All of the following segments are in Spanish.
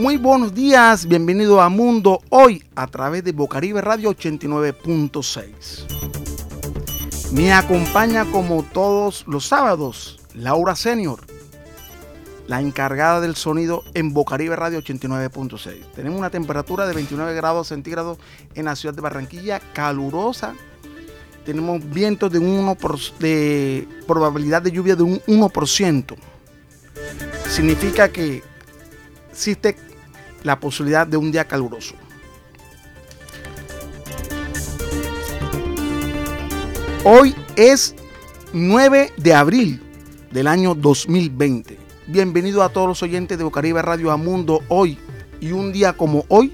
Muy buenos días, bienvenido a Mundo Hoy a través de Bocaribe Radio 89.6. Me acompaña como todos los sábados Laura Senior, la encargada del sonido en Bocaribe Radio 89.6. Tenemos una temperatura de 29 grados centígrados en la ciudad de Barranquilla, calurosa. Tenemos vientos de, un de probabilidad de lluvia de un 1%. Significa que existe la posibilidad de un día caluroso. Hoy es 9 de abril del año 2020. Bienvenido a todos los oyentes de Bocaribe Radio a Mundo hoy y un día como hoy.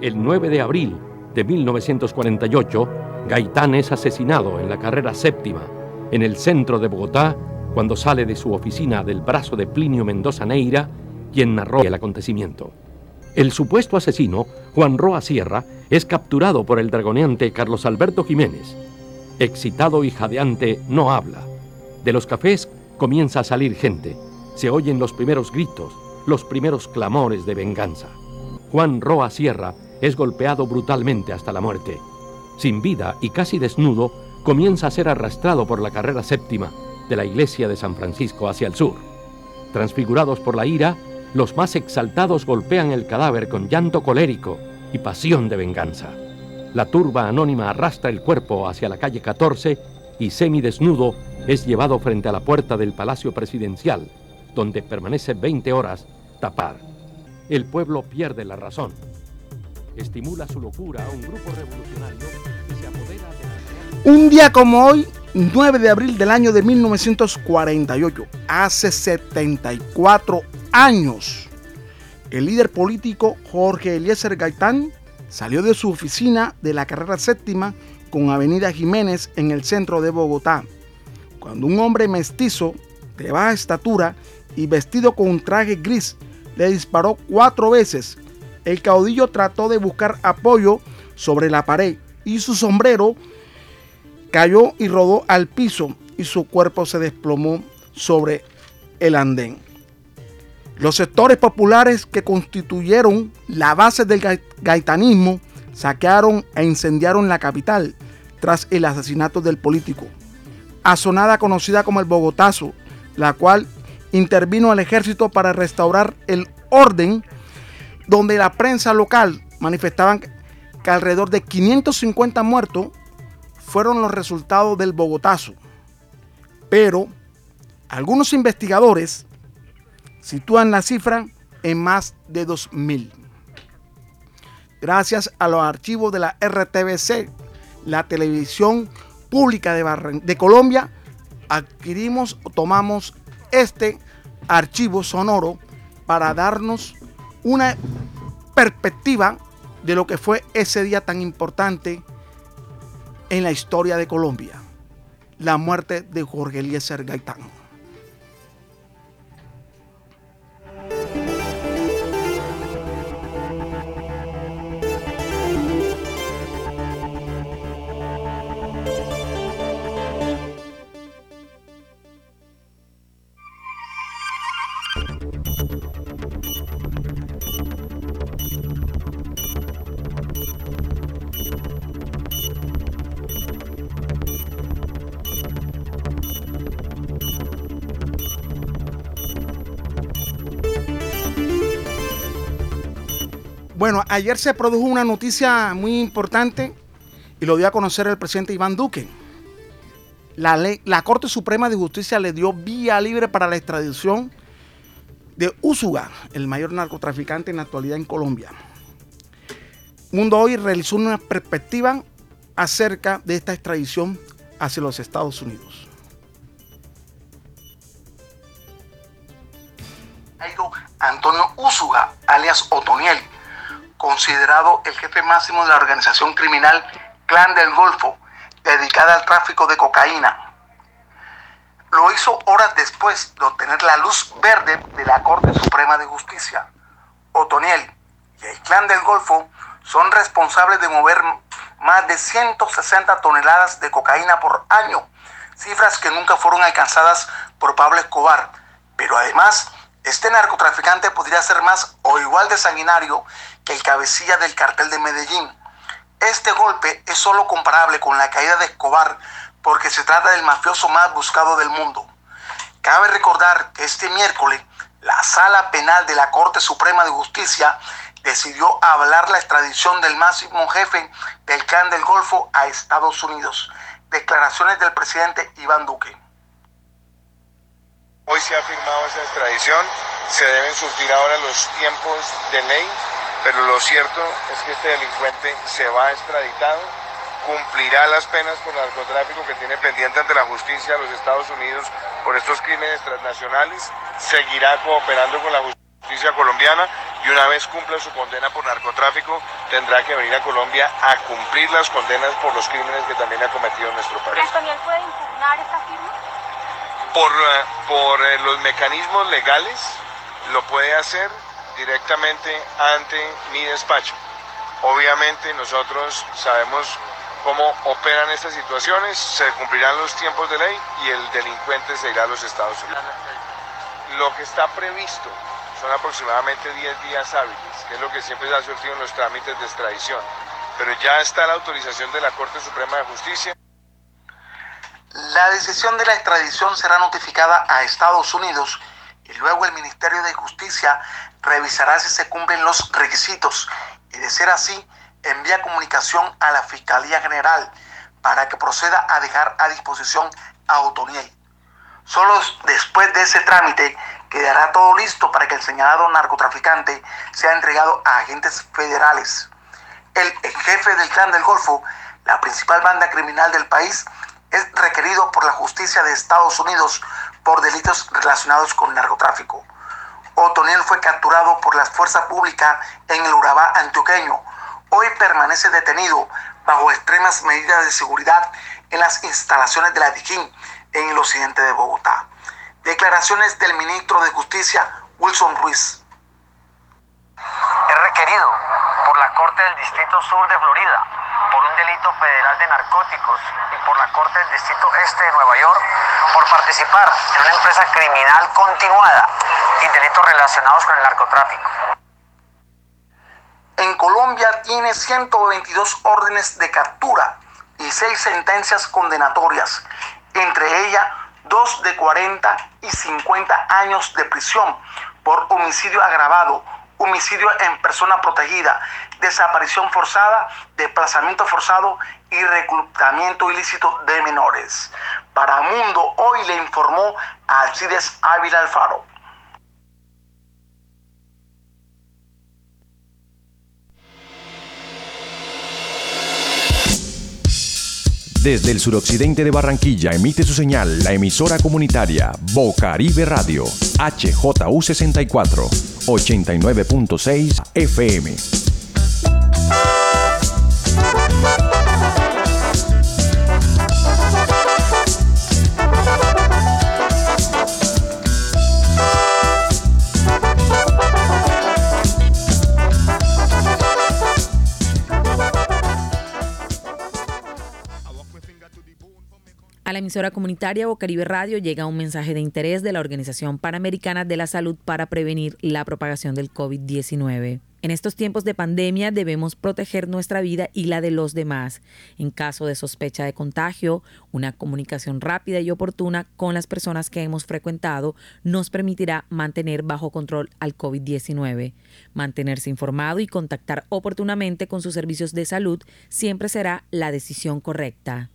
El 9 de abril de 1948, Gaitán es asesinado en la carrera séptima en el centro de Bogotá cuando sale de su oficina del brazo de Plinio Mendoza Neira, quien narró el acontecimiento. El supuesto asesino, Juan Roa Sierra, es capturado por el dragoneante Carlos Alberto Jiménez. Excitado y jadeante, no habla. De los cafés comienza a salir gente. Se oyen los primeros gritos, los primeros clamores de venganza. Juan Roa Sierra es golpeado brutalmente hasta la muerte. Sin vida y casi desnudo, comienza a ser arrastrado por la carrera séptima de la iglesia de San Francisco hacia el sur. Transfigurados por la ira, los más exaltados golpean el cadáver con llanto colérico y pasión de venganza. La turba anónima arrastra el cuerpo hacia la calle 14 y semidesnudo es llevado frente a la puerta del Palacio Presidencial, donde permanece 20 horas tapar. El pueblo pierde la razón. Estimula su locura a un grupo revolucionario Un día como hoy, 9 de abril del año de 1948, hace 74 años, el líder político Jorge Eliezer Gaitán salió de su oficina de la carrera séptima con Avenida Jiménez en el centro de Bogotá, cuando un hombre mestizo de baja estatura y vestido con un traje gris le disparó cuatro veces. El caudillo trató de buscar apoyo sobre la pared y su sombrero cayó y rodó al piso y su cuerpo se desplomó sobre el andén. Los sectores populares que constituyeron la base del gaitanismo saquearon e incendiaron la capital tras el asesinato del político. Azonada conocida como el Bogotazo, la cual intervino al ejército para restaurar el orden, donde la prensa local manifestaban que alrededor de 550 muertos fueron los resultados del Bogotazo. Pero algunos investigadores sitúan la cifra en más de 2.000. Gracias a los archivos de la RTBC, la televisión pública de, de Colombia, adquirimos o tomamos este archivo sonoro para darnos una perspectiva de lo que fue ese día tan importante en la historia de Colombia, la muerte de Jorge Eliezer Gaitán. Ayer se produjo una noticia muy importante y lo dio a conocer el presidente Iván Duque. La, Corte Suprema de Justicia le dio vía libre para la extradición de Úsuga, el mayor narcotraficante en la actualidad en Colombia. Mundo Hoy realizó una perspectiva acerca de esta extradición hacia los Estados Unidos. Antonio Úsuga, alias Otoniel, considerado el jefe máximo de la organización criminal Clan del Golfo, dedicada al tráfico de cocaína. Lo hizo horas después de obtener la luz verde de la Corte Suprema de Justicia. Otoniel y el Clan del Golfo son responsables de mover más de 160 toneladas de cocaína por año, cifras que nunca fueron alcanzadas por Pablo Escobar. Pero además, este narcotraficante podría ser más o igual de sanguinario que el cabecilla del cartel de Medellín. Este golpe es solo comparable con la caída de Escobar porque se trata del mafioso más buscado del mundo. Cabe recordar que este miércoles la Sala Penal de la Corte Suprema de Justicia decidió avalar la extradición del máximo jefe del clan del Golfo a Estados Unidos. Declaraciones del presidente Iván Duque. Hoy se ha firmado esa extradición, se deben surtir ahora los tiempos de ley, pero lo cierto es que este delincuente se va extraditado, cumplirá las penas por narcotráfico que tiene pendiente ante la justicia de los Estados Unidos por estos crímenes transnacionales, seguirá cooperando con la justicia colombiana y una vez cumpla su condena por narcotráfico tendrá que venir a Colombia a cumplir las condenas por los crímenes que también ha cometido nuestro país. ¿Antoniel puede impugnar esta firma? Por, eh, por eh, los mecanismos legales lo puede hacer directamente ante mi despacho. Obviamente nosotros sabemos cómo operan estas situaciones, se cumplirán los tiempos de ley y el delincuente se irá a los Estados Unidos. Lo que está previsto son aproximadamente 10 días hábiles, que es lo que siempre se ha surtido en los trámites de extradición. Pero ya está la autorización de la Corte Suprema de Justicia. La decisión de la extradición será notificada a Estados Unidos y luego el Ministerio de Justicia revisará si se cumplen los requisitos y de ser así envía comunicación a la Fiscalía General para que proceda a dejar a disposición a Otoniel. Solo después de ese trámite quedará todo listo para que el señalado narcotraficante sea entregado a agentes federales. El jefe del clan del Golfo, la principal banda criminal del país, es requerido por la justicia de Estados Unidos por delitos relacionados con narcotráfico. Otoniel fue capturado por la fuerza pública en el Urabá antioqueño. Hoy permanece detenido bajo extremas medidas de seguridad en las instalaciones de la Dijín en el occidente de Bogotá. Declaraciones del ministro de Justicia, Wilson Ruiz. Es requerido por la Corte del Distrito Sur de Florida por un delito federal de narcóticos y por la Corte del Distrito Este de Nueva York por participar en una empresa criminal continuada y delitos relacionados con el narcotráfico. En Colombia tiene 122 órdenes de captura y 6 sentencias condenatorias, entre ellas dos de 40 y 50 años de prisión por homicidio agravado, homicidio en persona protegida, desaparición forzada, desplazamiento forzado y reclutamiento ilícito de menores. Para Mundo hoy le informó Alcides Ávila Alfaro. Desde el suroccidente de Barranquilla emite su señal la emisora comunitaria Bocaribe Radio, HJU64, 89.6 FM. A la emisora comunitaria Bocaribe Radio llega un mensaje de interés de la Organización Panamericana de la Salud para prevenir la propagación del COVID-19. En estos tiempos de pandemia debemos proteger nuestra vida y la de los demás. En caso de sospecha de contagio, una comunicación rápida y oportuna con las personas que hemos frecuentado nos permitirá mantener bajo control al COVID-19. Mantenerse informado y contactar oportunamente con sus servicios de salud siempre será la decisión correcta.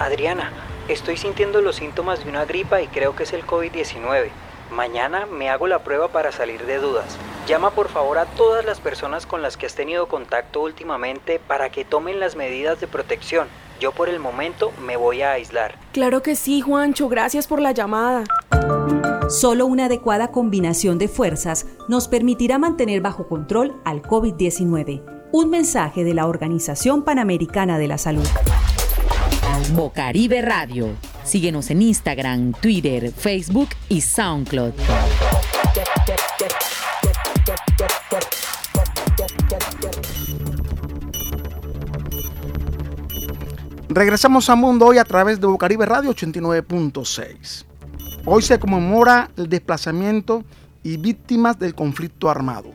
Adriana, estoy sintiendo los síntomas de una gripa y creo que es el COVID-19. Mañana me hago la prueba para salir de dudas. Llama por favor a todas las personas con las que has tenido contacto últimamente para que tomen las medidas de protección. Yo por el momento me voy a aislar. Claro que sí, Juancho, gracias por la llamada. Solo una adecuada combinación de fuerzas nos permitirá mantener bajo control al COVID-19. Un mensaje de la Organización Panamericana de la Salud. Bocaribe Radio. Síguenos en Instagram, Twitter, Facebook y SoundCloud. Regresamos a Mundo hoy a través de Bocaribe Radio 89.6. Hoy se conmemora el desplazamiento y víctimas del conflicto armado.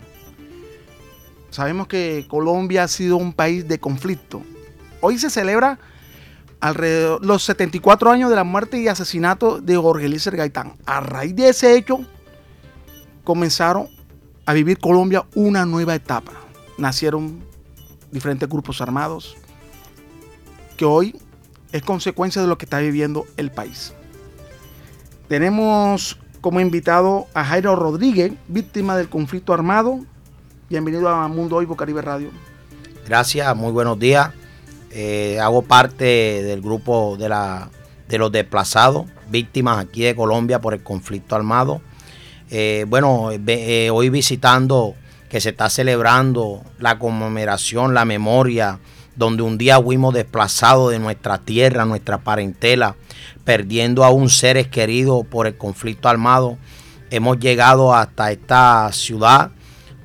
Sabemos que Colombia ha sido un país de conflicto. Hoy se celebra alrededor los 74 años de la muerte y asesinato de Jorge Eliezer Gaitán. A raíz de ese hecho, comenzaron a vivir Colombia una nueva etapa. Nacieron diferentes grupos armados, que hoy es consecuencia de lo que está viviendo el país. Tenemos como invitado a Jairo Rodríguez, víctima del conflicto armado. Bienvenido a Mundo Hoy Bocaribe Radio. Gracias, muy buenos días. Eh, hago parte del grupo de, la, de los desplazados, víctimas aquí de Colombia por el conflicto armado. Eh, bueno, eh, hoy visitando que se está celebrando la conmemoración, la memoria donde un día fuimos desplazados de nuestra tierra, nuestra parentela, perdiendo a un seres queridos por el conflicto armado. Hemos llegado hasta esta ciudad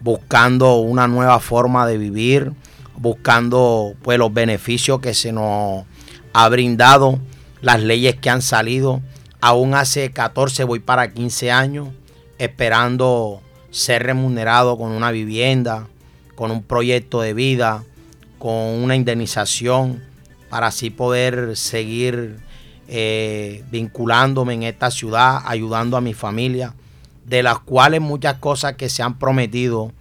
buscando una nueva forma de vivir, buscando pues los beneficios que se nos ha brindado, las leyes que han salido. Aún hace 14, voy para 15 años, esperando ser remunerado con una vivienda, con un proyecto de vida, con una indemnización para así poder seguir eh, vinculándome en esta ciudad, ayudando a mi familia, de las cuales muchas cosas que se han prometido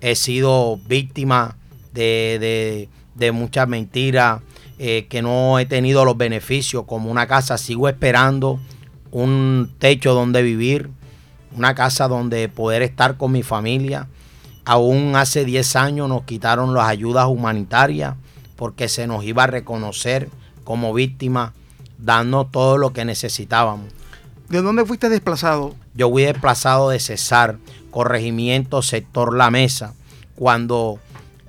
he sido víctima de, muchas mentiras, eh, que no he tenido los beneficios como una casa, sigo esperando un techo donde vivir, una casa donde poder estar con mi familia Aún hace 10 años nos quitaron las ayudas humanitarias porque se nos iba a reconocer como víctima, dando todo lo que necesitábamos. ¿De dónde fuiste desplazado? Yo fui desplazado de Cesar, corregimiento sector La Mesa, cuando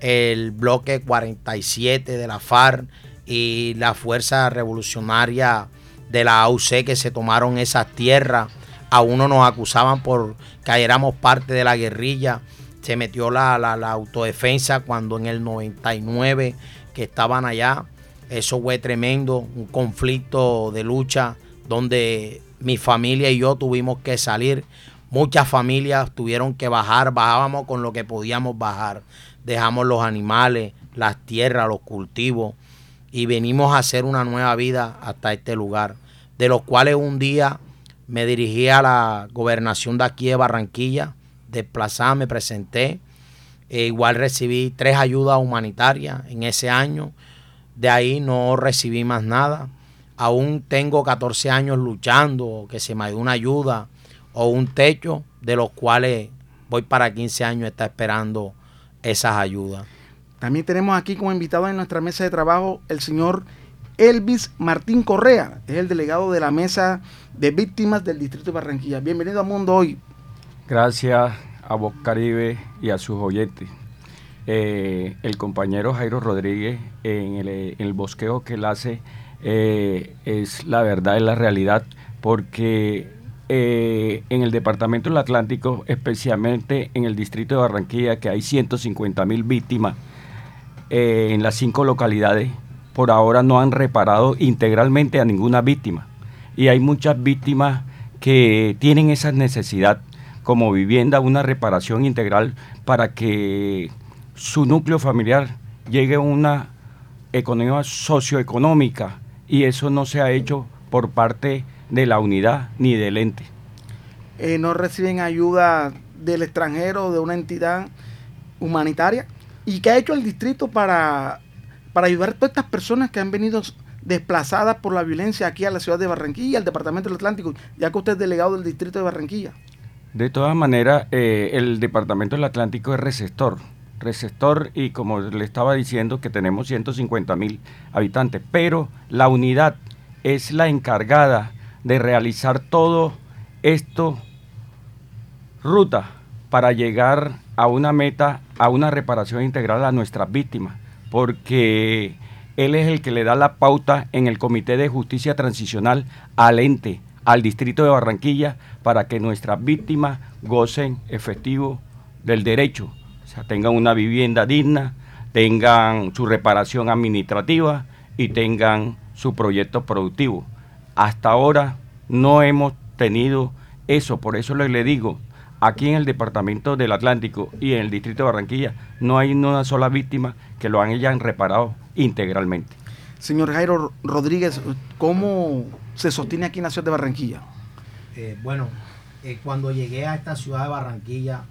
el bloque 47 de la FARC y la Fuerza Revolucionaria de la AUC que se tomaron esas tierras, a uno nos acusaban por que éramos parte de la guerrilla se metió la, autodefensa cuando en el 99 que estaban allá. Eso fue tremendo, un conflicto de lucha donde mi familia y yo tuvimos que salir. Muchas familias tuvieron que bajar, bajábamos con lo que podíamos bajar. Dejamos los animales, las tierras, los cultivos y venimos a hacer una nueva vida hasta este lugar. De los cuales un día me dirigí a la gobernación de aquí de Barranquilla desplazada, me presenté. E igual recibí tres ayudas humanitarias en ese año. De ahí no recibí más nada. Aún tengo 14 años luchando, que se me dé una ayuda o un techo, de los cuales voy para 15 años está esperando esas ayudas. También tenemos aquí como invitado en nuestra mesa de trabajo el señor Elvis Martín Correa, es el delegado de la mesa de víctimas del Distrito de Barranquilla. Bienvenido a Mundo Hoy, Gracias a Voz Caribe y a sus oyentes. Eh, el compañero Jairo Rodríguez en el, bosqueo que él hace eh, es la verdad, es la realidad, porque eh, en el departamento del Atlántico, especialmente en el distrito de Barranquilla, que hay 150 mil víctimas en las cinco localidades, por ahora no han reparado integralmente a ninguna víctima. Y hay muchas víctimas que tienen esa necesidad como vivienda una reparación integral para que su núcleo familiar llegue a una economía socioeconómica y eso no se ha hecho por parte de la unidad ni del ente. Eh, ¿No reciben ayuda del extranjero, de una entidad humanitaria? ¿Y qué ha hecho el distrito para, para ayudar a todas estas personas que han venido desplazadas por la violencia aquí a la ciudad de Barranquilla, al departamento del Atlántico, ya que usted es delegado del distrito de Barranquilla? De todas maneras, eh, el Departamento del Atlántico es receptor. Receptor y como le estaba diciendo que tenemos 150 mil habitantes, pero la unidad es la encargada de realizar todo esto, ruta, para llegar a una meta, a una reparación integral a nuestras víctimas, porque él es el que le da la pauta en el Comité de Justicia Transicional al ente, al distrito de Barranquilla para que nuestras víctimas gocen efectivo del derecho, o sea, tengan una vivienda digna, tengan su reparación administrativa y tengan su proyecto productivo. Hasta ahora no hemos tenido eso, por eso le, le digo, aquí en el departamento del Atlántico y en el distrito de Barranquilla no hay una sola víctima que lo hayan reparado integralmente. Señor Jairo Rodríguez, ¿cómo se sostiene aquí en la ciudad de Barranquilla? Eh, bueno, eh, cuando llegué a esta ciudad de Barranquilla,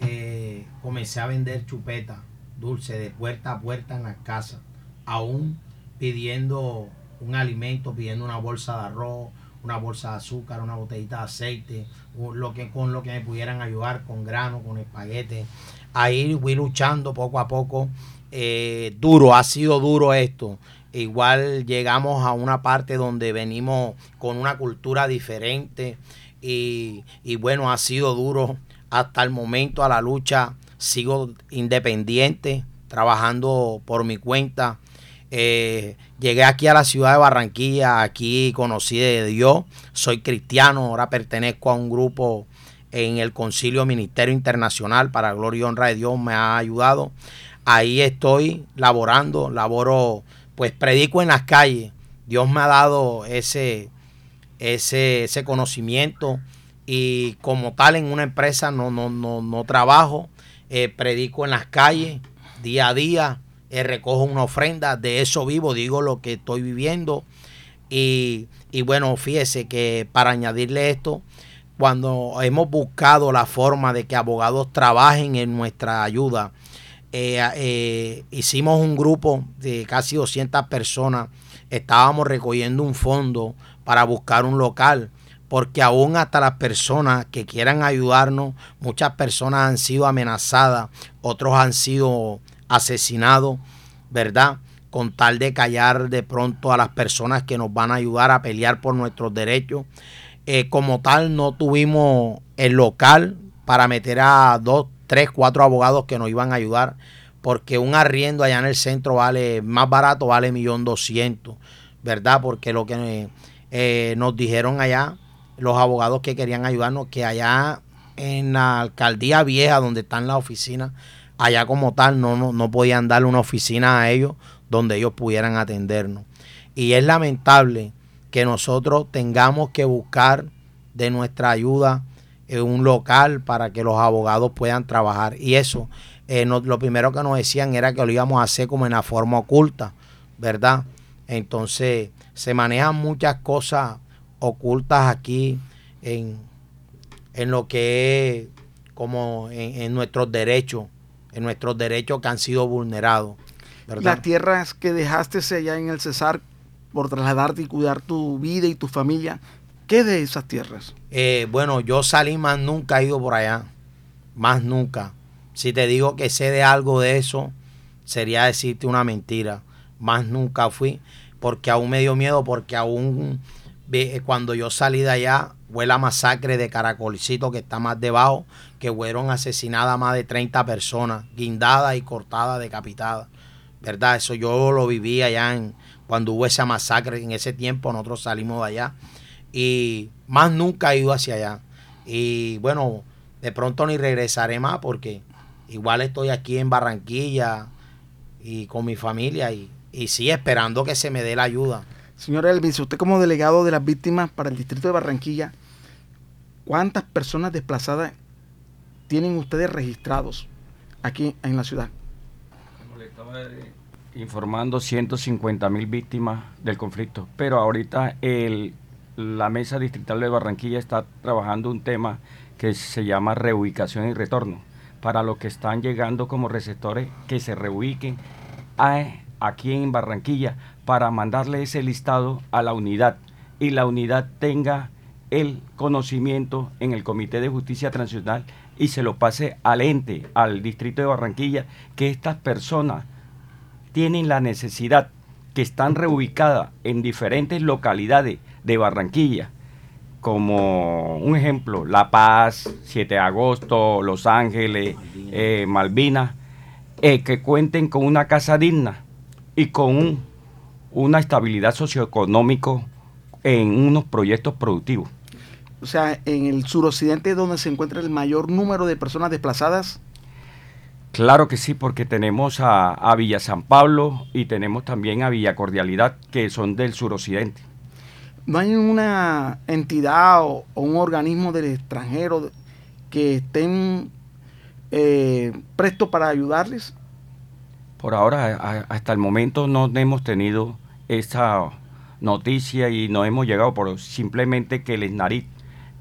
eh, comencé a vender chupeta dulce de puerta a puerta en las casas, aún pidiendo un alimento, pidiendo una bolsa de arroz, una bolsa de azúcar, una botellita de aceite, lo que, con lo que me pudieran ayudar, con grano, con espaguete. Ahí fui luchando poco a poco. Eh, duro, ha sido duro esto. Igual llegamos a una parte donde venimos con una cultura diferente y, y bueno, ha sido duro hasta el momento a la lucha. Sigo independiente, trabajando por mi cuenta eh, llegué aquí a la ciudad de Barranquilla, aquí conocí de Dios, soy cristiano, ahora pertenezco a un grupo en el Concilio Ministerio Internacional para Gloria y Honra de Dios, me ha ayudado. Ahí estoy laborando, laboro, pues predico en las calles. Dios me ha dado ese, ese, ese conocimiento y como tal en una empresa no, no, no, no trabajo, eh, predico en las calles día a día eh, recojo una ofrenda, de eso vivo, digo lo que estoy viviendo. Y, bueno, fíjese que para añadirle esto, cuando hemos buscado la forma de que abogados trabajen en nuestra ayuda, eh, eh, hicimos un grupo de casi 200 personas, estábamos recogiendo un fondo para buscar un local, porque aún hasta las personas que quieran ayudarnos, muchas personas han sido amenazadas, otros han sido asesinado, ¿verdad? Con tal de callar de pronto a las personas que nos van a ayudar a pelear por nuestros derechos. Eh, como tal, no tuvimos el local para meter a dos, tres, cuatro abogados que nos iban a ayudar, porque un arriendo allá en el centro vale más barato, vale millón doscientos, ¿verdad? Porque lo que eh, nos dijeron allá, los abogados que querían ayudarnos, que allá en la alcaldía vieja, donde están las oficinas, allá como tal no, no, podían darle una oficina a ellos donde ellos pudieran atendernos. Y es lamentable que nosotros tengamos que buscar de nuestra ayuda en un local para que los abogados puedan trabajar. Y eso, eh, lo primero que nos decían era que lo íbamos a hacer como en la forma oculta, ¿verdad? Entonces, se manejan muchas cosas ocultas aquí en, lo que es como en, en nuestros derechos en nuestros derechos que han sido vulnerados. Las tierras que dejaste allá en el Cesar por trasladarte y cuidar tu vida y tu familia, ¿qué de esas tierras? Eh, bueno, yo salí más nunca he ido por allá, más nunca. Si te digo que sé de algo de eso, sería decirte una mentira. Más nunca fui, porque aún me dio miedo, porque aún cuando yo salí de allá, fue la masacre de Caracolcito que está más debajo, que fueron asesinadas más de 30 personas, guindadas y cortadas, decapitadas. ¿Verdad? Eso yo lo viví allá en, cuando hubo esa masacre. En ese tiempo nosotros salimos de allá. Y más nunca he ido hacia allá. Y bueno, de pronto ni regresaré más porque igual estoy aquí en Barranquilla y con mi familia y, y sí esperando que se me dé la ayuda. Señor Elvis, usted como delegado de las víctimas para el distrito de Barranquilla, ¿cuántas personas desplazadas tienen ustedes registrados aquí en la ciudad? Como le estaba eh, informando, 150 mil víctimas del conflicto, pero ahorita la Mesa Distrital de Barranquilla está trabajando un tema que se llama reubicación y retorno, para los que están llegando como receptores que se reubiquen aquí en Barranquilla para mandarle ese listado a la unidad y la unidad tenga el conocimiento en el Comité de Justicia Transicional y se lo pase al ente, al distrito de Barranquilla, que estas personas tienen la necesidad, que están reubicadas en diferentes localidades de Barranquilla, como un ejemplo, La Paz, 7 de agosto, Los Ángeles, Malvinas, eh, eh, que cuenten con una casa digna y con un una estabilidad socioeconómica en unos proyectos productivos. O sea, en el suroccidente donde se encuentra el mayor número de personas desplazadas. Claro que sí, porque tenemos a, a, Villa San Pablo y tenemos también a Villa Cordialidad, que son del suroccidente. ¿No hay una entidad o, o un organismo del extranjero que estén eh, prestos para ayudarles? Por ahora, a, hasta el momento no hemos tenido esa noticia y no hemos llegado por simplemente que el ESNARIT,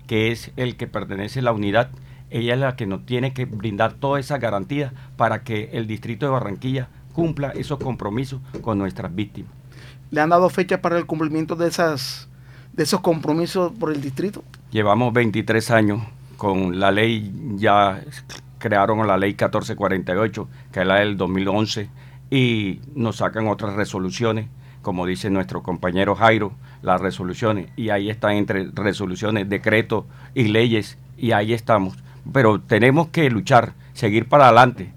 que es el que pertenece a la unidad, ella es la que nos tiene que brindar todas esas garantías para que el distrito de Barranquilla cumpla esos compromisos con nuestras víctimas. ¿Le han dado fecha para el cumplimiento de, esas, de esos compromisos por el distrito? Llevamos 23 años con la ley, ya crearon la ley 1448, que es la del 2011, y nos sacan otras resoluciones, como dice nuestro compañero Jairo, las resoluciones, y ahí están entre resoluciones, decretos y leyes, y ahí estamos pero tenemos que luchar, seguir para adelante.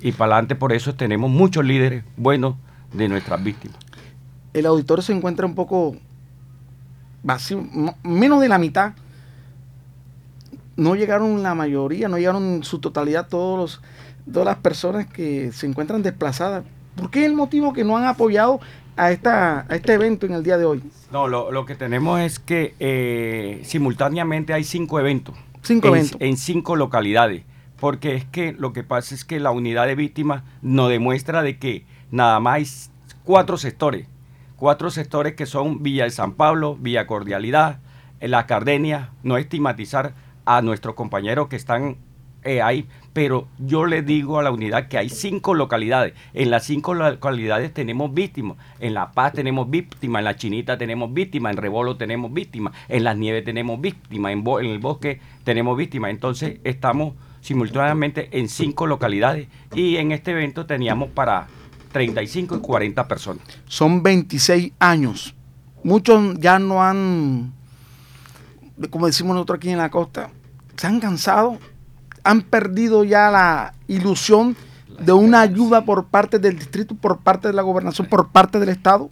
Y para adelante por eso tenemos muchos líderes buenos de nuestras víctimas. El auditorio se encuentra un poco menos de la mitad. No llegaron la mayoría, no llegaron en su totalidad todos los, todas las personas que se encuentran desplazadas. ¿Por qué es el motivo que no han apoyado a, esta, a este evento en el día de hoy? No, lo, lo que tenemos es que eh, simultáneamente hay cinco eventos Cinco en, en, cinco localidades. Porque es que lo que pasa es que la unidad de víctimas nos demuestra de que nada más hay cuatro sectores. Cuatro sectores que son Villa de San Pablo, Villa Cordialidad, La Cardenia, no estigmatizar a nuestros compañeros que están eh, ahí, pero yo le digo a la unidad que hay cinco localidades. En las cinco localidades tenemos víctimas. En La Paz tenemos víctimas, en La Chinita tenemos víctimas, en Rebolo tenemos víctimas, en Las Nieves tenemos víctimas, en, en el bosque tenemos víctimas. Entonces estamos simultáneamente en cinco localidades y en este evento teníamos para 35 y 40 personas. Son 26 años. Muchos ya no han, como decimos nosotros aquí en la costa, se han cansado han perdido ya la ilusión de una ayuda por parte del distrito, por parte de la gobernación, por parte del Estado?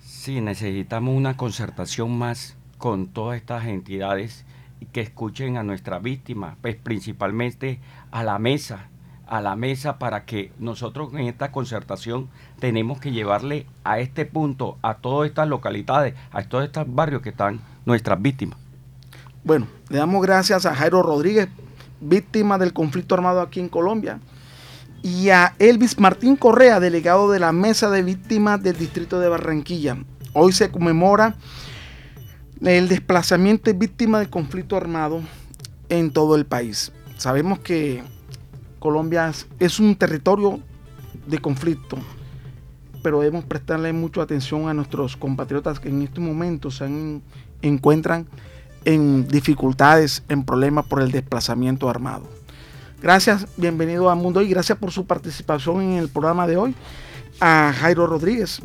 Sí, necesitamos una concertación más con todas estas entidades que escuchen a nuestras víctimas, pues principalmente a la mesa, a la mesa para que nosotros en esta concertación tenemos que llevarle a este punto, a todas estas localidades, a todos estos barrios que están nuestras víctimas. Bueno, le damos gracias a Jairo Rodríguez, víctima del conflicto armado aquí en Colombia, y a Elvis Martín Correa, delegado de la Mesa de Víctimas del Distrito de Barranquilla. Hoy se conmemora el desplazamiento de víctimas del conflicto armado en todo el país. Sabemos que Colombia es un territorio de conflicto, pero debemos prestarle mucha atención a nuestros compatriotas que en estos momentos se encuentran en dificultades, en problemas por el desplazamiento armado. Gracias, bienvenido a Mundo y gracias por su participación en el programa de hoy. A Jairo Rodríguez.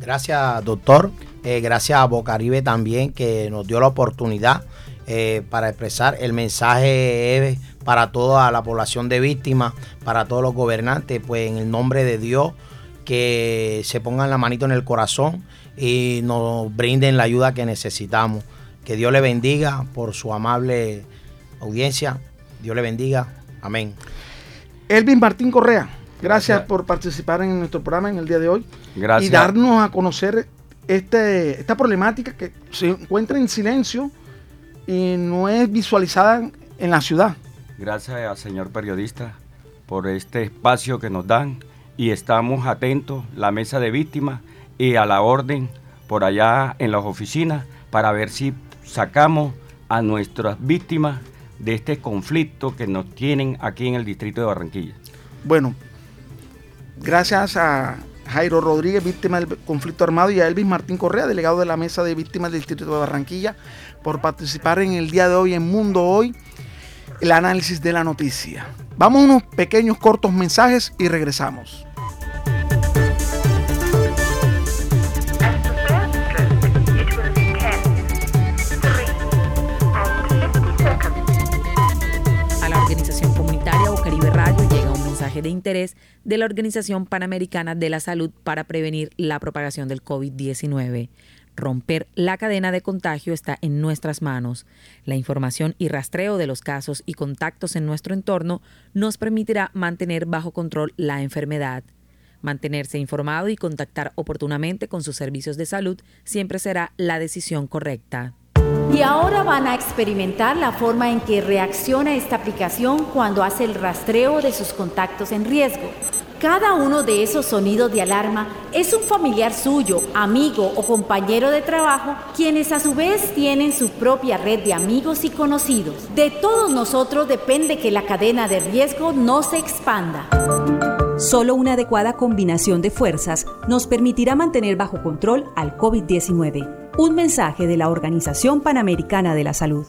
Gracias, doctor. Eh, gracias a Bocaribe también que nos dio la oportunidad eh, para expresar el mensaje para toda la población de víctimas, para todos los gobernantes, pues en el nombre de Dios, que se pongan la manito en el corazón y nos brinden la ayuda que necesitamos. Que Dios le bendiga por su amable audiencia. Dios le bendiga. Amén. Elvin Martín Correa, gracias, por participar en nuestro programa en el día de hoy. Gracias. Y darnos a conocer este, esta problemática que se encuentra en silencio y no es visualizada en la ciudad. Gracias al señor periodista por este espacio que nos dan y estamos atentos, la mesa de víctimas y a la orden por allá en las oficinas para ver si sacamos a nuestras víctimas de este conflicto que nos tienen aquí en el distrito de Barranquilla. Bueno, gracias a Jairo Rodríguez, víctima del conflicto armado, y a Elvis Martín Correa, delegado de la Mesa de Víctimas del Distrito de Barranquilla, por participar en el día de hoy en Mundo Hoy, el análisis de la noticia. Vamos a unos pequeños cortos mensajes y regresamos. De interés de la Organización Panamericana de la Salud para prevenir la propagación del COVID-19. Romper la cadena de contagio está en nuestras manos. La información y rastreo de los casos y contactos en nuestro entorno nos permitirá mantener bajo control la enfermedad. Mantenerse informado y contactar oportunamente con sus servicios de salud siempre será la decisión correcta. Y ahora van a experimentar la forma en que reacciona esta aplicación cuando hace el rastreo de sus contactos en riesgo. Cada uno de esos sonidos de alarma es un familiar suyo, amigo o compañero de trabajo, quienes a su vez tienen su propia red de amigos y conocidos. De todos nosotros depende que la cadena de riesgo no se expanda. Solo una adecuada combinación de fuerzas nos permitirá mantener bajo control al COVID-19. Un mensaje de la Organización Panamericana de la Salud.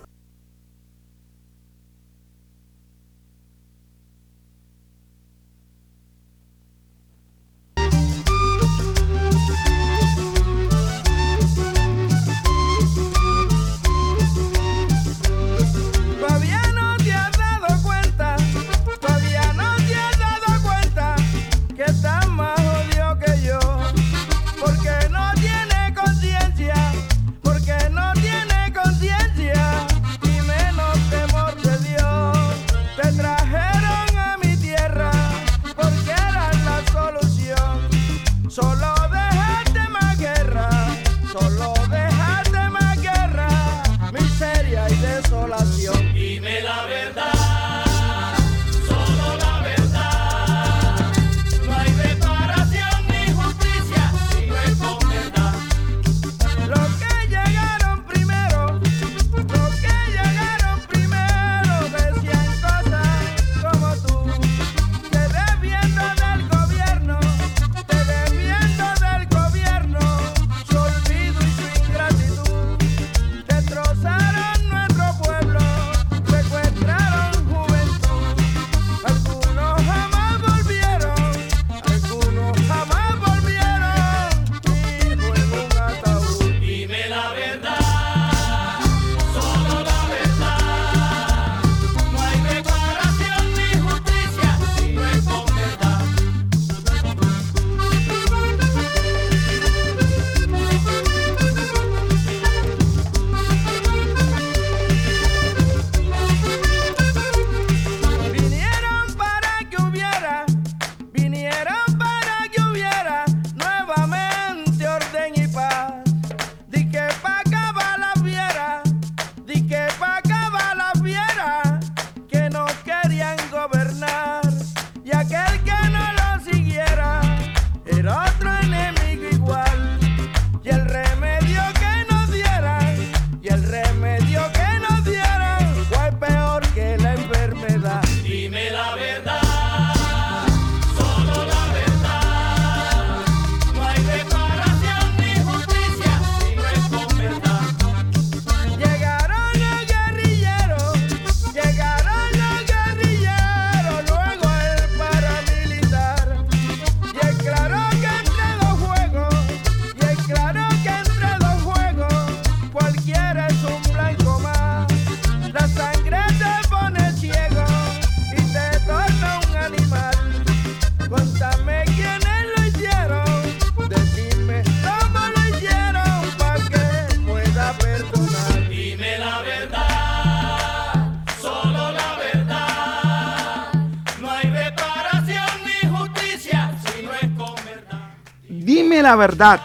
Verdad,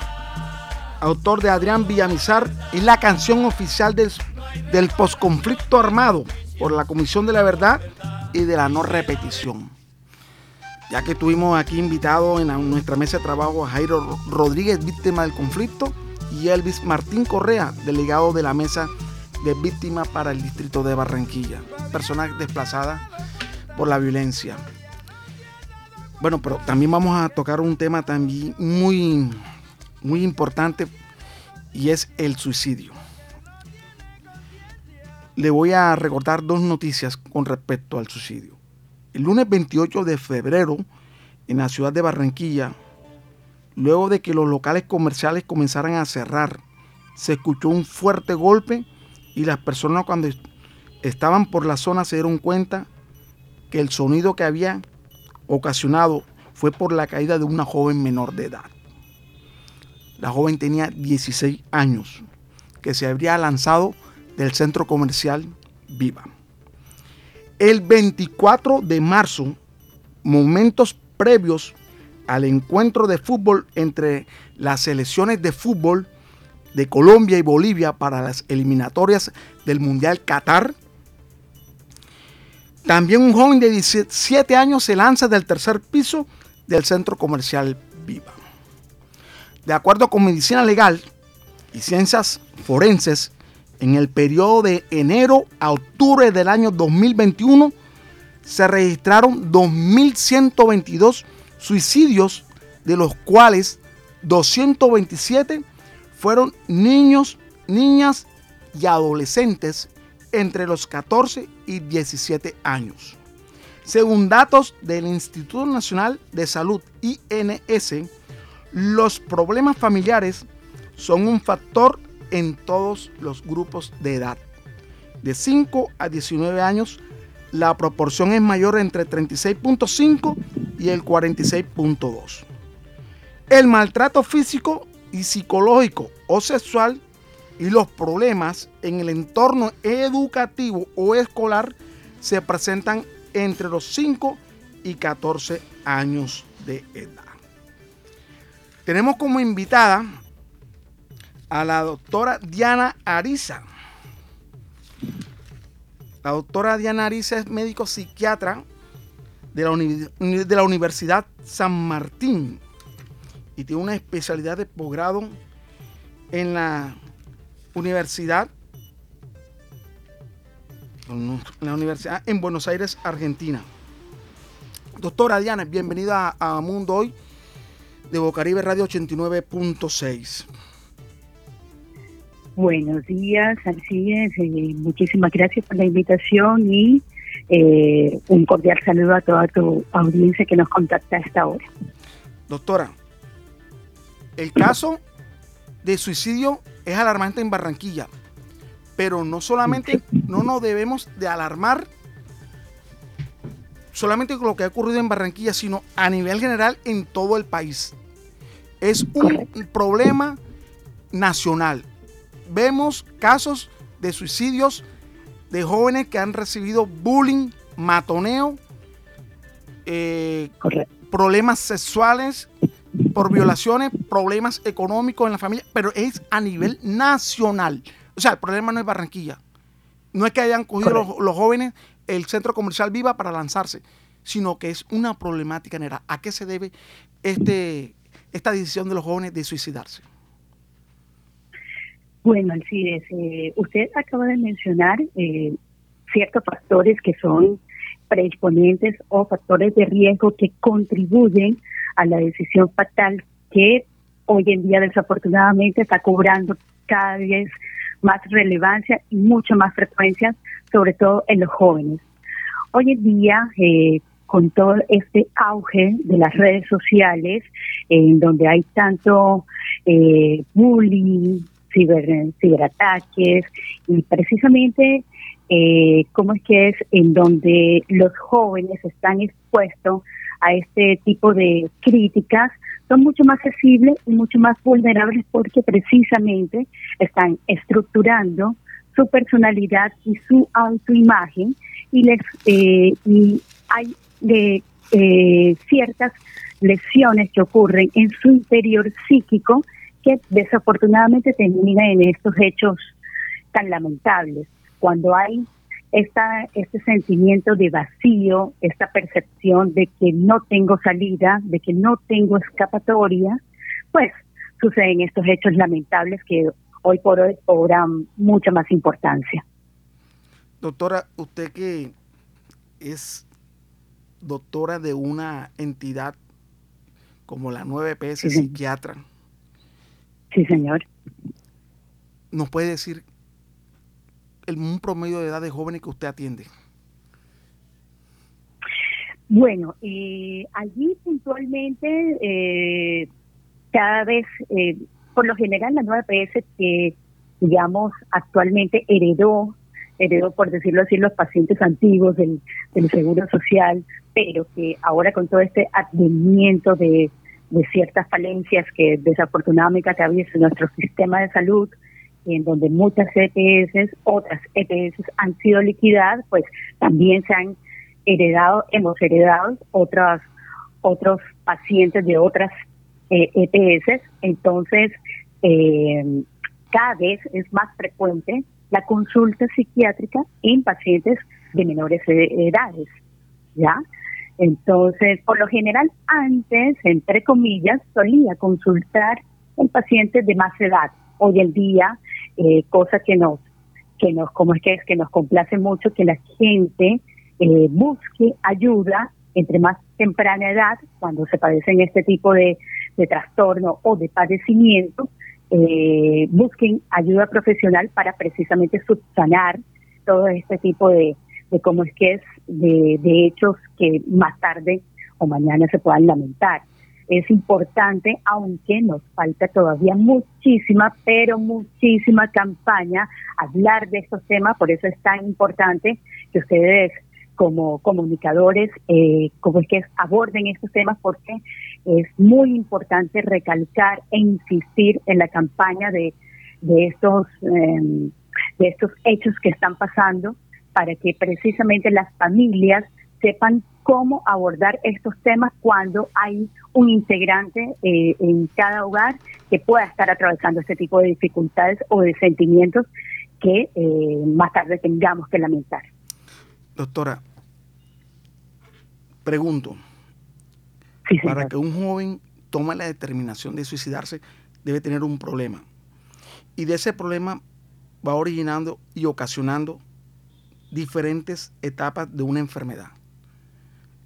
autor de Adrián Villamizar, es la canción oficial del, del posconflicto armado por la Comisión de la Verdad y de la no repetición. Ya que tuvimos aquí invitado en nuestra mesa de trabajo a Jairo Rodríguez, víctima del conflicto, y Elvis Martín Correa, delegado de la mesa de víctimas para el distrito de Barranquilla, personas desplazadas por la violencia. Bueno, pero también vamos a tocar un tema también muy, muy importante y es el suicidio. Le voy a recordar dos noticias con respecto al suicidio. El lunes 28 de febrero, en la ciudad de Barranquilla, luego de que los locales comerciales comenzaran a cerrar, se escuchó un fuerte golpe y las personas cuando estaban por la zona se dieron cuenta que el sonido que había ocasionado fue por la caída de una joven menor de edad. La joven tenía 16 años, que se habría lanzado del centro comercial Viva. El 24 de marzo, momentos previos al encuentro de fútbol entre las selecciones de fútbol de Colombia y Bolivia para las eliminatorias del Mundial Qatar. También un joven de 17 años se lanza del tercer piso del centro comercial Viva. De acuerdo con Medicina Legal y Ciencias Forenses, en el periodo de enero a octubre del año 2021 se registraron 2.122 suicidios, de los cuales 227 fueron niños, niñas y adolescentes entre los 14 y 17 años. Según datos del Instituto Nacional de Salud INS, los problemas familiares son un factor en todos los grupos de edad. De 5 a 19 años, la proporción es mayor entre 36.5 y el 46.2. El maltrato físico y psicológico o sexual y los problemas en el entorno educativo o escolar se presentan entre los 5 y 14 años de edad. Tenemos como invitada a la doctora Diana Ariza. La doctora Diana Ariza es médico psiquiatra de la, Universidad San Martín y tiene una especialidad de posgrado en la universidad en la universidad en Buenos Aires, Argentina. Doctora Diana, bienvenida a Mundo Hoy de Bocaribe Radio 89.6. Buenos días, así es. Eh, muchísimas gracias por la invitación y eh, un cordial saludo a toda tu audiencia que nos contacta a esta hora. Doctora, el caso de suicidio es alarmante en Barranquilla, pero no solamente no nos debemos de alarmar solamente con lo que ha ocurrido en Barranquilla, sino a nivel general en todo el país. Es un problema nacional. Vemos casos de suicidios de jóvenes que han recibido bullying, matoneo, eh, problemas sexuales por violaciones, problemas económicos en la familia, pero es a nivel nacional. O sea, el problema no es Barranquilla. No es que hayan cogido los, jóvenes el centro comercial Viva para lanzarse, sino que es una problemática general. ¿A qué se debe este, esta decisión de los jóvenes de suicidarse? Bueno, Alcides, eh, usted acaba de mencionar eh, ciertos factores que son predisponentes o factores de riesgo que contribuyen a la decisión fatal que hoy en día desafortunadamente está cobrando cada vez más relevancia y mucho más frecuencia, sobre todo en los jóvenes. Hoy en día, eh, con todo este auge de las redes sociales, en donde hay tanto eh, bullying, ciber, ciberataques, y precisamente eh, cómo es que es en donde los jóvenes están expuestos a este tipo de críticas, son mucho más sensibles y mucho más vulnerables porque precisamente están estructurando su personalidad y su autoimagen y les eh, y hay de eh, ciertas lesiones que ocurren en su interior psíquico que desafortunadamente terminan en estos hechos tan lamentables. Cuando hay esta, este sentimiento de vacío, esta percepción de que no tengo salida, de que no tengo escapatoria, pues suceden estos hechos lamentables que hoy por hoy cobran mucha más importancia. Doctora, usted que es doctora de una entidad como la 9PS Psiquiatra. Sí, señor. ¿Nos puede decir el, un promedio de edad de jóvenes que usted atiende? Bueno, eh, allí puntualmente eh, cada vez, eh, por lo general la nueva PS que digamos actualmente heredó, heredó por decirlo así los pacientes antiguos del, Seguro Social, pero que ahora con todo este advenimiento de, de ciertas falencias que desafortunadamente en nuestro sistema de salud, en donde muchas EPS, otras EPS han sido liquidadas, pues también se han heredado, hemos heredado otras, otros pacientes de otras eh, EPS. Entonces, eh, cada vez es más frecuente la consulta psiquiátrica en pacientes de menores edades, ¿ya? Entonces, por lo general, antes, entre comillas, solía consultar el paciente de más edad. Hoy en día, eh, cosa que nos, que nos, como es que es que nos complace mucho que la gente eh, busque ayuda entre más temprana edad, cuando se padecen este tipo de, de trastorno o de padecimiento, eh, busquen ayuda profesional para precisamente subsanar todo este tipo de, de cómo es que es de, de hechos que más tarde o mañana se puedan lamentar. Es importante, aunque nos falta todavía muchísima, pero muchísima campaña, hablar de estos temas, por eso es tan importante que ustedes como comunicadores, eh, como es que aborden estos temas, porque es muy importante recalcar e insistir en la campaña de, de estos em, de estos hechos que están pasando para que precisamente las familias sepan cómo abordar estos temas cuando hay un integrante eh, en cada hogar que pueda estar atravesando este tipo de dificultades o de sentimientos que eh, más tarde tengamos que lamentar. Doctora, pregunto, para que un joven tome la determinación de suicidarse, debe tener un problema. Y de ese problema va originando y ocasionando diferentes etapas de una enfermedad.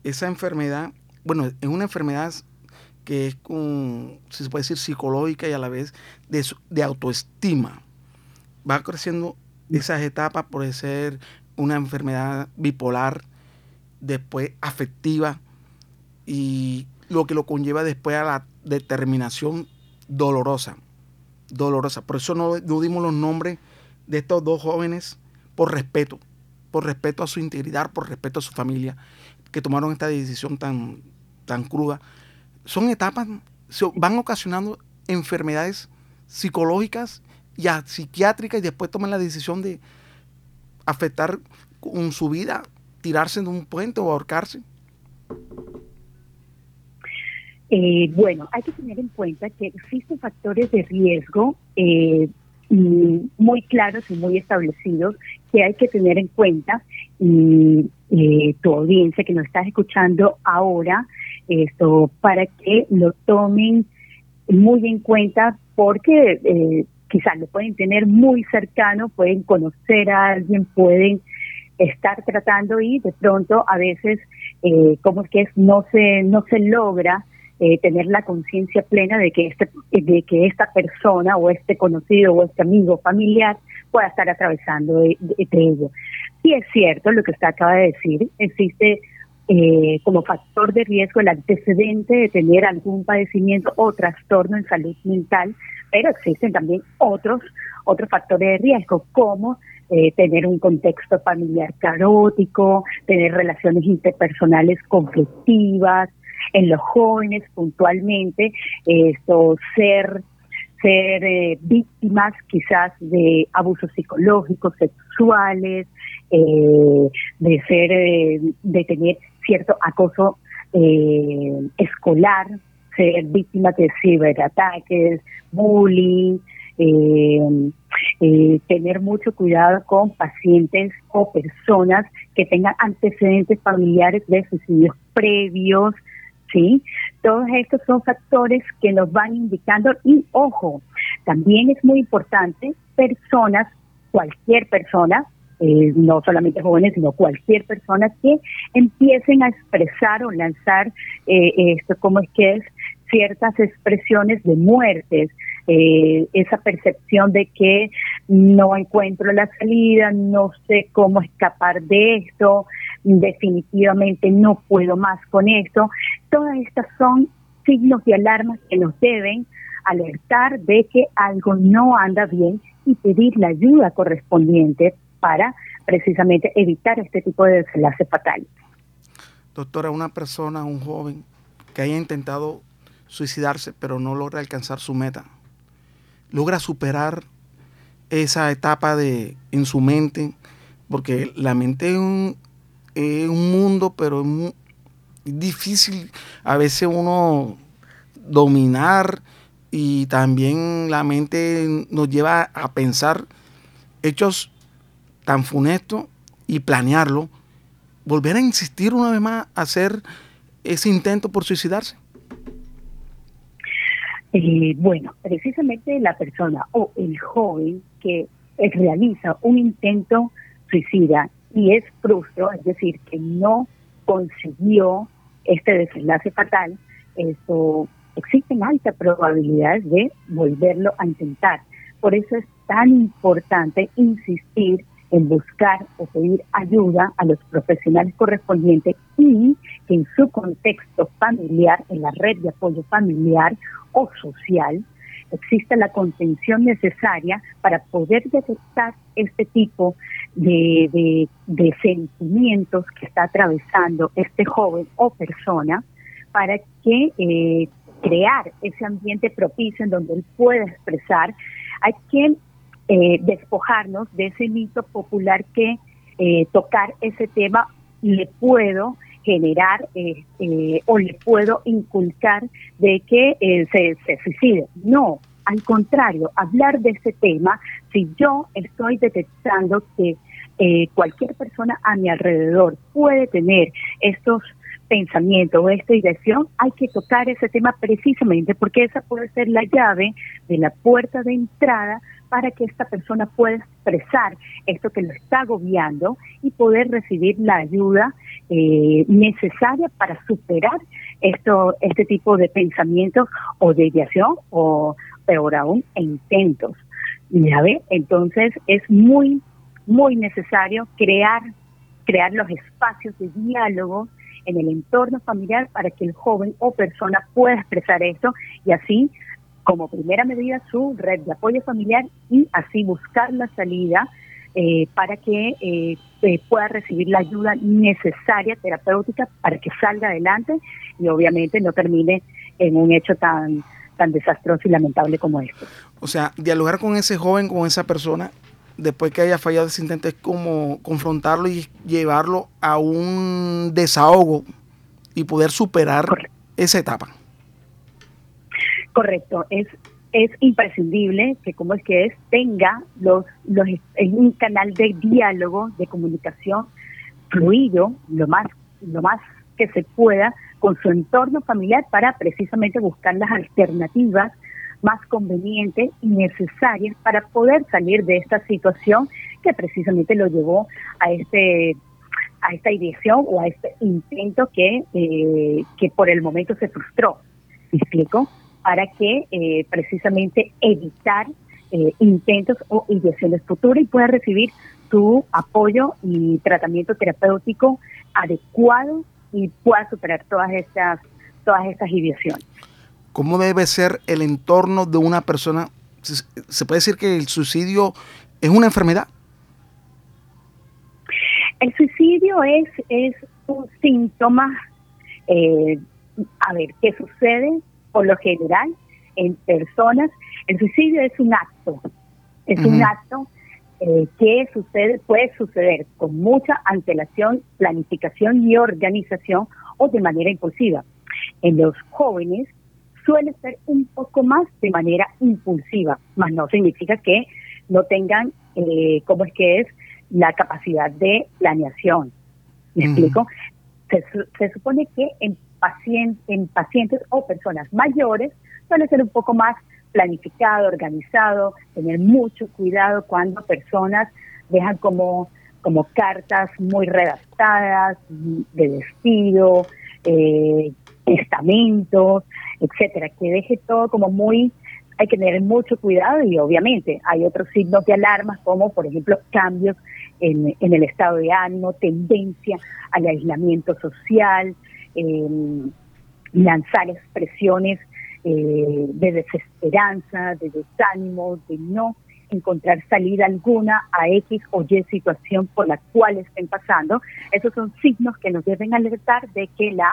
Esa enfermedad, bueno, es una enfermedad que es, con, si se puede decir, psicológica y a la vez de, de autoestima. Va creciendo esas etapas, puede ser una enfermedad bipolar, después afectiva y lo que lo conlleva después a la determinación dolorosa. Dolorosa. Por eso no, dimos los nombres de estos dos jóvenes por respeto, por respeto a su integridad, por respeto a su familia, que tomaron esta decisión tan, tan cruda. Son etapas, van ocasionando enfermedades psicológicas y psiquiátricas y después toman la decisión de afectar con su vida, tirarse de un puente o ahorcarse. Eh, bueno, hay que tener en cuenta que existen factores de riesgo eh, muy claros y muy establecidos que hay que tener en cuenta. Y eh, tu audiencia que nos estás escuchando ahora, esto para que lo tomen muy en cuenta porque quizás lo pueden tener muy cercano, pueden conocer a alguien, pueden estar tratando y de pronto a veces como es que no se no se logra eh, tener la conciencia plena de que este de que esta persona o este conocido o este amigo familiar pueda estar atravesando de, ello. Sí es cierto lo que usted acaba de decir, existe eh, como factor de riesgo el antecedente de tener algún padecimiento o trastorno en salud mental, pero existen también otros otros factores de riesgo como eh, tener un contexto familiar carótico, tener relaciones interpersonales conflictivas, en los jóvenes puntualmente, esto ser ser eh, víctimas quizás de abusos psicológicos, sexuales, eh, de ser, eh, de tener cierto acoso escolar, ser víctimas de ciberataques, bullying, tener mucho cuidado con pacientes o personas que tengan antecedentes familiares de suicidios previos, ¿sí? Todos estos son factores que nos van indicando y ojo, también es muy importante personas, cualquier persona, eh, no solamente jóvenes, sino cualquier persona que empiecen a expresar o lanzar eh, esto, como es que es ciertas expresiones de muertes, eh, esa percepción de que no encuentro la salida, no sé cómo escapar de esto, definitivamente no puedo más con esto. Todas estas son signos de alarma que nos deben alertar de que algo no anda bien y pedir la ayuda correspondiente para precisamente evitar este tipo de desenlace fatal. Doctora, una persona, un joven que haya intentado suicidarse, pero no logra alcanzar su meta. Logra superar esa etapa de en su mente, porque la mente es un, mundo, pero es difícil a veces uno dominar y también la mente nos lleva a pensar hechos tan funestos y planearlo, volver a insistir una vez más a hacer ese intento por suicidarse. Eh, bueno, precisamente la persona o el joven que realiza un intento suicida y es frustro, es decir, que no consiguió este desenlace fatal, eso existen altas probabilidades de volverlo a intentar. Por eso es tan importante insistir en buscar o pedir ayuda a los profesionales correspondientes y en su contexto familiar, en la red de apoyo familiar o social, exista la contención necesaria para poder detectar este tipo de, sentimientos que está atravesando este joven o persona para que eh, crear ese ambiente propicio en donde él pueda expresar. Hay que eh, despojarnos de ese mito popular que eh, tocar ese tema le puedo generar eh, o le puedo inculcar de que se, se suicide. No, al contrario, hablar de ese tema, si yo estoy detectando que cualquier persona a mi alrededor puede tener estos pensamientos o esta dirección, hay que tocar ese tema precisamente porque esa puede ser la llave de la puerta de entrada para que esta persona pueda expresar esto que lo está agobiando y poder recibir la ayuda eh, necesaria para superar esto, este tipo de pensamientos o de ideación o peor aún, intentos. ¿Ya ve? Entonces es muy, muy necesario crear, crear los espacios de diálogo en el entorno familiar para que el joven o persona pueda expresar esto y así como primera medida su red de apoyo familiar y así buscar la salida eh, para que eh, eh, pueda recibir la ayuda necesaria terapéutica para que salga adelante y obviamente no termine en un hecho tan tan desastroso y lamentable como este. O sea, dialogar con ese joven, con esa persona, después que haya fallado ese intento, es como confrontarlo y llevarlo a un desahogo y poder superar esa etapa. Correcto, es es imprescindible que como es que es tenga los los un canal de diálogo, de comunicación fluido, lo más lo más que se pueda con su entorno familiar para precisamente buscar las alternativas más convenientes y necesarias para poder salir de esta situación que precisamente lo llevó a este a esta dirección o a este intento que, eh, que por el momento se frustró. ¿Me explico? Para que eh, precisamente evitar eh, intentos o ideaciones futuras y pueda recibir su apoyo y tratamiento terapéutico adecuado y pueda superar todas estas todas estas ideaciones. ¿Cómo debe ser el entorno de una persona? ¿Se puede decir que el suicidio es una enfermedad? El suicidio es, es un síntoma, eh, a ver, ¿qué sucede? Por lo general, en personas, el suicidio es un acto, es un acto eh, que sucede, puede suceder con mucha antelación, planificación y organización o de manera impulsiva. En los jóvenes suele ser un poco más de manera impulsiva, más no significa que no tengan, eh, ¿cómo es que es? La capacidad de planeación. ¿Me explico? Se, se, supone que en en pacientes o personas mayores suele ser un poco más planificado, organizado, tener mucho cuidado cuando personas dejan como, como cartas muy redactadas de despido, eh, testamentos, etcétera, que deje todo como muy hay que tener mucho cuidado y obviamente hay otros signos de alarma como por ejemplo cambios en, el estado de ánimo, tendencia al aislamiento social, lanzar expresiones eh, de desesperanza, de desánimo, de no encontrar salida alguna a X o Y situación por la cual estén pasando. Esos son signos que nos deben alertar de que la,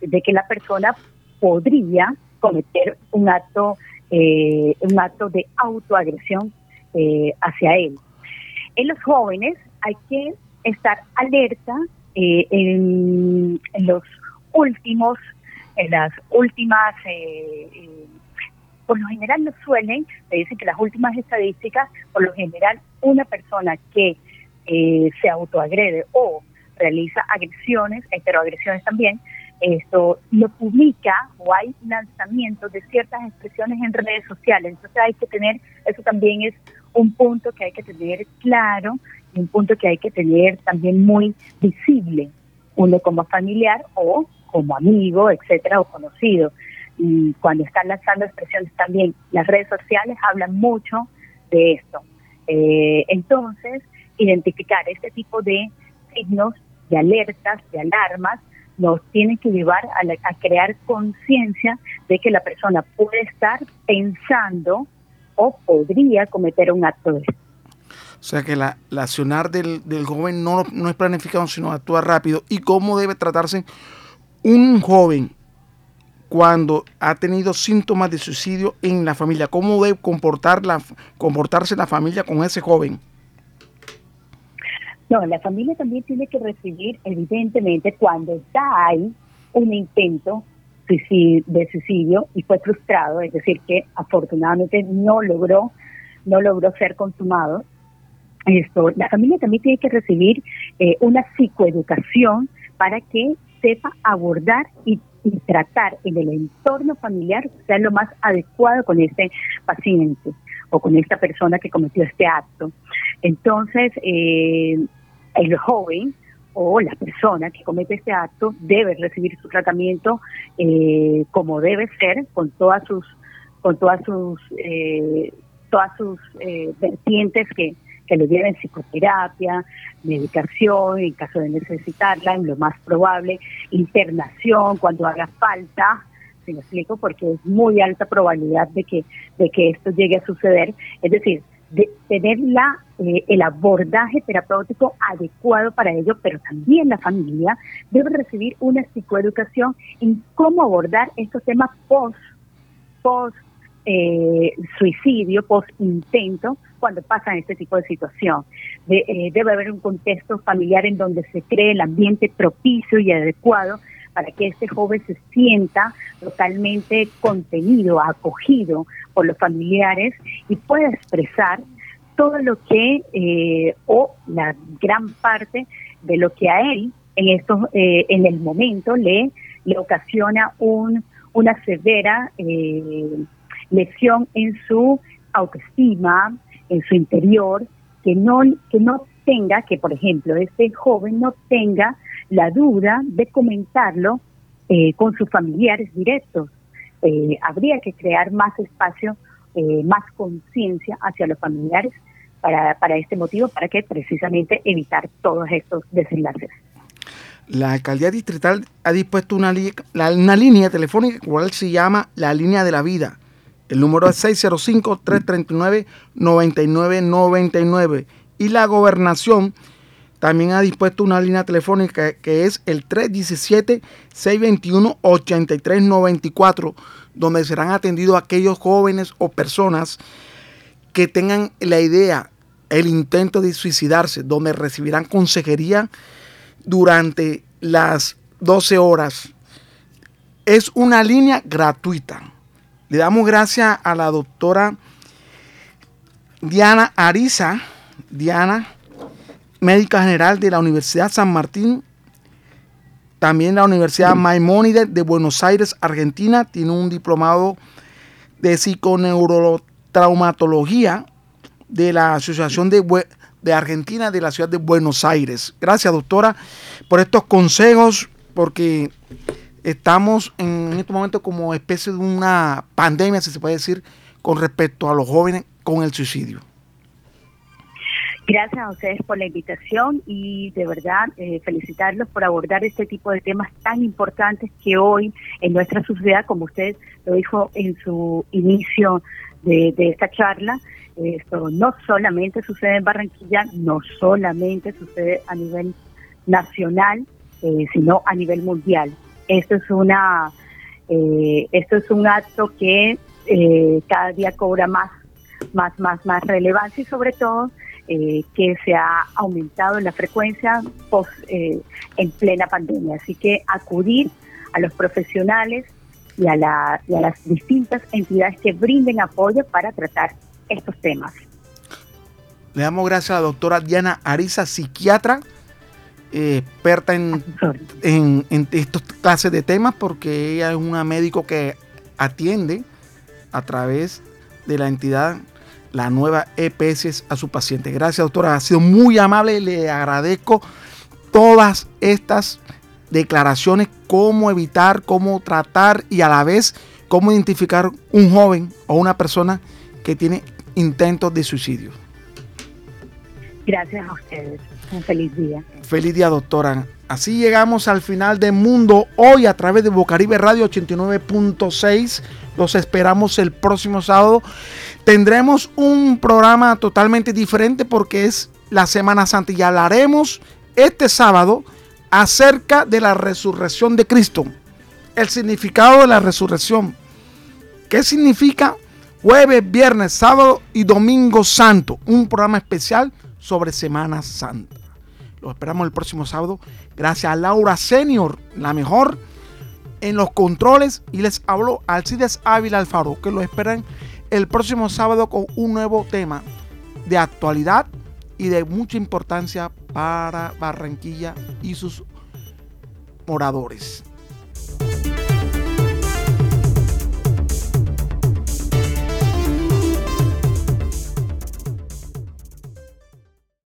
de que la persona podría cometer un acto, eh, un acto de autoagresión eh, hacia él. En los jóvenes hay que estar alerta eh, en, los últimos, en las últimas, por lo general no suelen, se dice que las últimas estadísticas, por lo general una persona que se autoagrede o realiza agresiones, heteroagresiones también, esto lo publica o hay lanzamientos de ciertas expresiones en redes sociales. Entonces hay que tener, eso también es un punto que hay que tener claro y un punto que hay que tener también muy visible, uno como familiar o como amigo, etcétera, o conocido. Y cuando están lanzando expresiones también, las redes sociales hablan mucho de esto. Eh, entonces, identificar este tipo de signos, de alertas, de alarmas, nos tiene que llevar a, crear conciencia de que la persona puede estar pensando o podría cometer un acto de o sea que la, accionar del, joven no, no es planificado, sino actúa rápido. ¿Y cómo debe tratarse un joven cuando ha tenido síntomas de suicidio en la familia? ¿Cómo debe comportar la, comportarse la familia con ese joven? No, la familia también tiene que recibir, evidentemente, cuando ya hay un intento de suicidio y fue frustrado, es decir, que afortunadamente no logró, no logró ser consumado. Esto, la familia también tiene que recibir eh, una psicoeducación para que sepa abordar y, tratar en el entorno familiar sea lo más adecuado con este paciente o con esta persona que cometió este acto. Entonces, eh, el joven o la persona que comete este acto debe recibir su tratamiento eh, como debe ser con todas sus con todas sus eh, todas sus eh, vertientes que, que le lleven psicoterapia, medicación en caso de necesitarla, en lo más probable, internación cuando haga falta, se lo explico porque es muy alta probabilidad de que de que esto llegue a suceder, es decir, de tener la, eh, el abordaje terapéutico adecuado para ello, pero también la familia debe recibir una psicoeducación en cómo abordar estos temas post, post eh, suicidio, post intento, cuando pasan este tipo de situación. Eh, debe haber un contexto familiar en donde se cree el ambiente propicio y adecuado para que este joven se sienta totalmente contenido, acogido por los familiares y pueda expresar todo lo que, eh, o la gran parte de lo que a él en, estos, eh, en el momento le, le ocasiona un, una severa eh, lesión en su autoestima, en su interior, que no, que no tenga, que por ejemplo este joven no tenga la duda de comentarlo eh, con sus familiares directos. Eh, habría que crear más espacio, eh, más conciencia hacia los familiares para, para este motivo, para que precisamente evitar todos estos desenlaces. La alcaldía distrital ha dispuesto una, una línea telefónica cual se llama la línea de la vida. El número es 605-339-9999 y la gobernación también ha dispuesto una línea telefónica que es el 317-621-8394, donde serán atendidos aquellos jóvenes o personas que tengan la idea, el intento de suicidarse, donde recibirán consejería durante las 12 horas. Es una línea gratuita. Le damos gracias a la doctora Diana Ariza. Diana médica general de la Universidad San Martín, también la Universidad Maimónides de Buenos Aires, Argentina, tiene un diplomado de psiconeurotraumatología de la Asociación de, de Argentina de la ciudad de Buenos Aires. Gracias, doctora, por estos consejos, porque estamos en este momento como especie de una pandemia, si se puede decir, con respecto a los jóvenes con el suicidio. Gracias a ustedes por la invitación y de verdad eh, felicitarlos por abordar este tipo de temas tan importantes que hoy en nuestra sociedad, como usted lo dijo en su inicio de, esta charla, esto no solamente sucede en Barranquilla, no solamente sucede a nivel nacional, eh, sino a nivel mundial. Esto es una Eh, esto es un acto que eh, cada día cobra más, más, más, más relevancia y sobre todo eh, que se ha aumentado la frecuencia en plena pandemia. Así que acudir a los profesionales y a, la, y a las distintas entidades que brinden apoyo para tratar estos temas. Le damos gracias a la doctora Diana Ariza, psiquiatra, eh, experta en, en, en estas clases de temas, porque ella es una médico que atiende a través de la entidad la nueva EPS a su paciente. Gracias, doctora. Ha sido muy amable. Le agradezco todas estas declaraciones, cómo evitar, cómo tratar y a la vez cómo identificar un joven o una persona que tiene intentos de suicidio. Gracias a ustedes. Un feliz día. Feliz día, doctora. Así llegamos al final de Mundo hoy a través de Bocaribe Radio 89.6. Los esperamos el próximo sábado. Tendremos un programa totalmente diferente porque es la Semana Santa y hablaremos este sábado acerca de la resurrección de Cristo. El significado de la resurrección. ¿Qué significa jueves, viernes, sábado y domingo santo? Un programa especial sobre Semana Santa. Lo esperamos el próximo sábado. Gracias a Laura Senior, la mejor en los controles. Y les habló Alcides Ávila Alfaro, que lo esperan el próximo sábado con un nuevo tema de actualidad y de mucha importancia para Barranquilla y sus moradores.